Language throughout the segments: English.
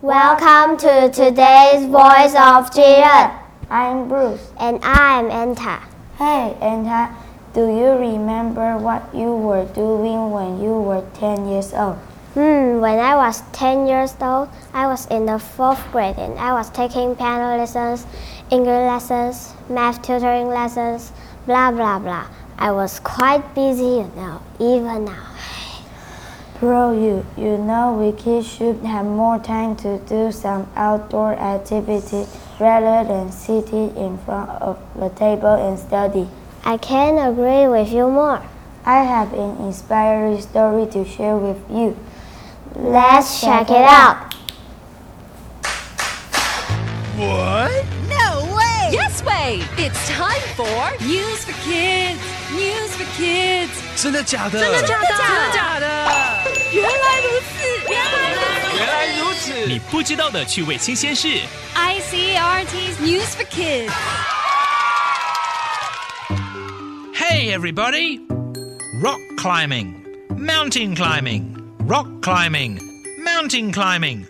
Welcome to today's Voice of Jiren. I'm Bruce. And I'm Anta. Hey, Anta, do you remember what you were doing when you were 10 years old? Hmm, when I was 10 years old, I was in the fourth grade and I was taking piano lessons, English lessons, math tutoring lessons, blah blah blah. I was quite busy, you know, even now. Bro, you, you know we kids should have more time to do some outdoor activity rather than sitting in front of the table and study. I can agree with you more. I have an inspiring story to share with you. Let's check it out. What? No way! Yes way! It's time for News for Kids. News for Kids. 真的假的？真的假的真的假的？ 原来如此，原来如此。原来如此！你不知道的趣味新鲜事。 ICRT's News for Kids. Hey, everybody! Rock climbing, mountain climbing, rock climbing, mountain climbing.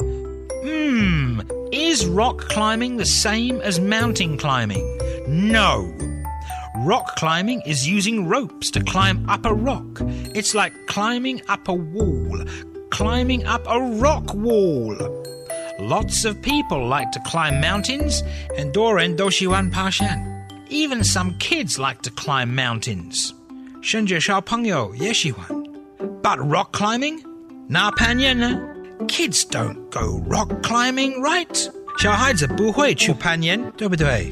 Hmm, is rock climbing the same as mountain climbing? No. Rock climbing is using ropes to climb up a rock. It's like climbing up a wall, climbing up a rock wall. Lots of people like to climb mountains, and Doran Doshiwan Pashan. Even some kids like to climb mountains. 甚至小朋友也喜欢. But rock climbing? 那攀岩呢? Kids don't go rock climbing, right? 小孩子不会去攀岩，对不对?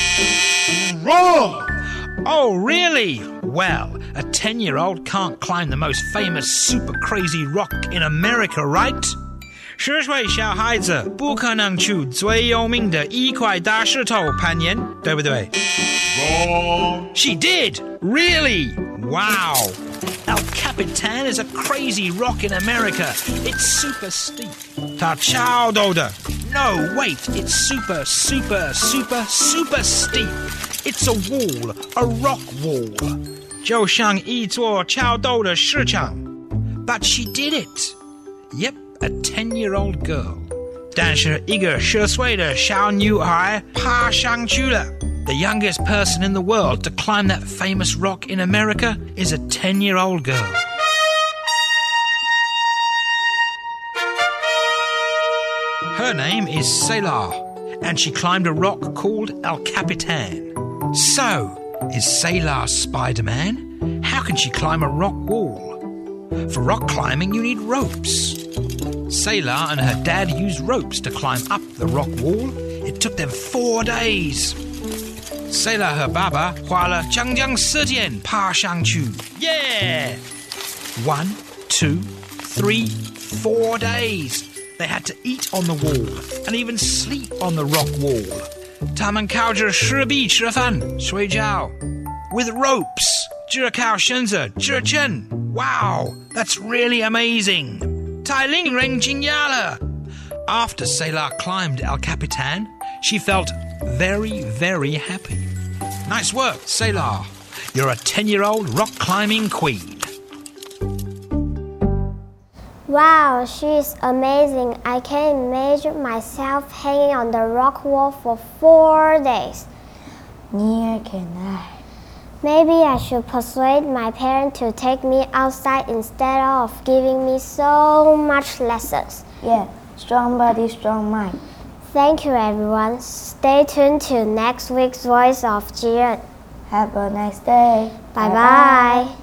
Wrong! Oh, really? Well, a 10 year old can't climb the most famous super crazy rock in America, right? 十岁小孩子不可能去最有名的一块大石头攀岩，对不对？ Wrong! She did! Really? Wow! El Capitan is a crazy rock in America. It's super steep. Ta chao doda. No, wait, it's super, super, super, super steep. It's a wall, a rock wall. 就像一座桥斗的市场. But she did it. Yep, a 10-year-old girl. 但是一个十岁的小女孩爬上去了。The youngest person in the world to climb that famous rock in America is a 10 year old girl. Her name is Selah, and she climbed a rock called El Capitan. So, is Salar Spider Man? How can she climb a rock wall? For rock climbing, you need ropes. Salar and her dad used ropes to climb up the rock wall. It took them four days. Salar her baba, Huala Su Setian Pa Shang Chu. Yeah! One, two, three, four days. They had to eat on the wall and even sleep on the rock wall. 他们靠着石壁吃饭、睡觉。With ropes. 只靠绳子支撑。Wow, that's really amazing. 太令人惊讶了。After Selah climbed El Capitan, she felt very, very happy. Nice work, Selah. You're a 10 year old rock climbing queen. Wow, she's amazing. I can imagine myself hanging on the rock wall for four days. Neither can I. Maybe I should persuade my parents to take me outside instead of giving me so much lessons. Yeah, strong body, strong mind. Thank you, everyone. Stay tuned to next week's Voice of Jiren. Have a nice day. Bye bye.